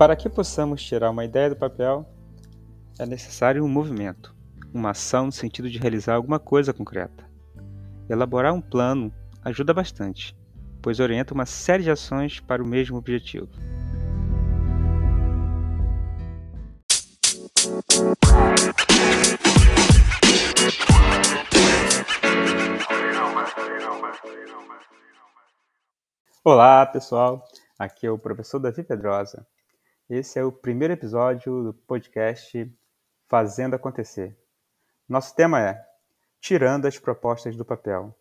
Para que possamos tirar uma ideia do papel, é necessário um movimento, uma ação no sentido de realizar alguma coisa concreta. Elaborar um plano ajuda bastante, pois orienta uma série de ações para o mesmo objetivo. Olá, pessoal. Aqui é o professor Davi Pedrosa. Esse é o primeiro episódio do podcast Fazendo Acontecer. Nosso tema é Tirando as propostas do papel,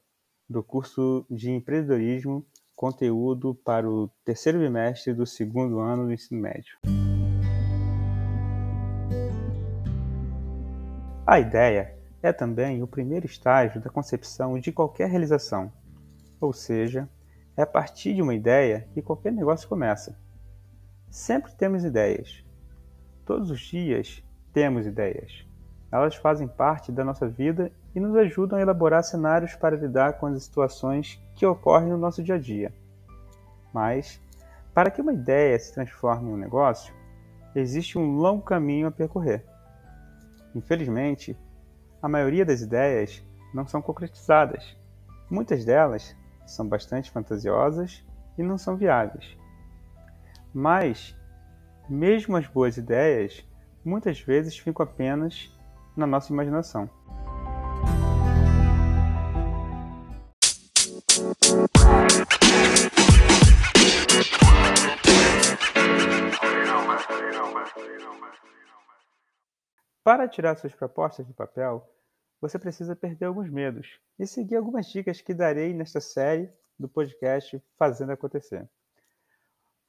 do curso de empreendedorismo, conteúdo para o terceiro bimestre do segundo ano do ensino médio. A ideia é também o primeiro estágio da concepção de qualquer realização, ou seja, é a partir de uma ideia que qualquer negócio começa. Sempre temos ideias. Todos os dias temos ideias. Elas fazem parte da nossa vida e nos ajudam a elaborar cenários para lidar com as situações que ocorrem no nosso dia a dia. Mas, para que uma ideia se transforme em um negócio, existe um longo caminho a percorrer. Infelizmente, a maioria das ideias não são concretizadas. Muitas delas são bastante fantasiosas e não são viáveis. Mas, mesmo as boas ideias, muitas vezes ficam apenas na nossa imaginação. Para tirar suas propostas do papel, você precisa perder alguns medos e seguir algumas dicas que darei nesta série do podcast Fazendo Acontecer.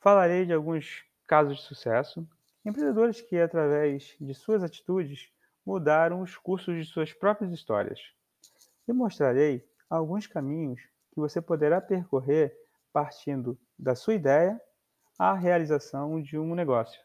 Falarei de alguns casos de sucesso, empreendedores que, através de suas atitudes, mudaram os cursos de suas próprias histórias. E mostrarei alguns caminhos que você poderá percorrer partindo da sua ideia à realização de um negócio.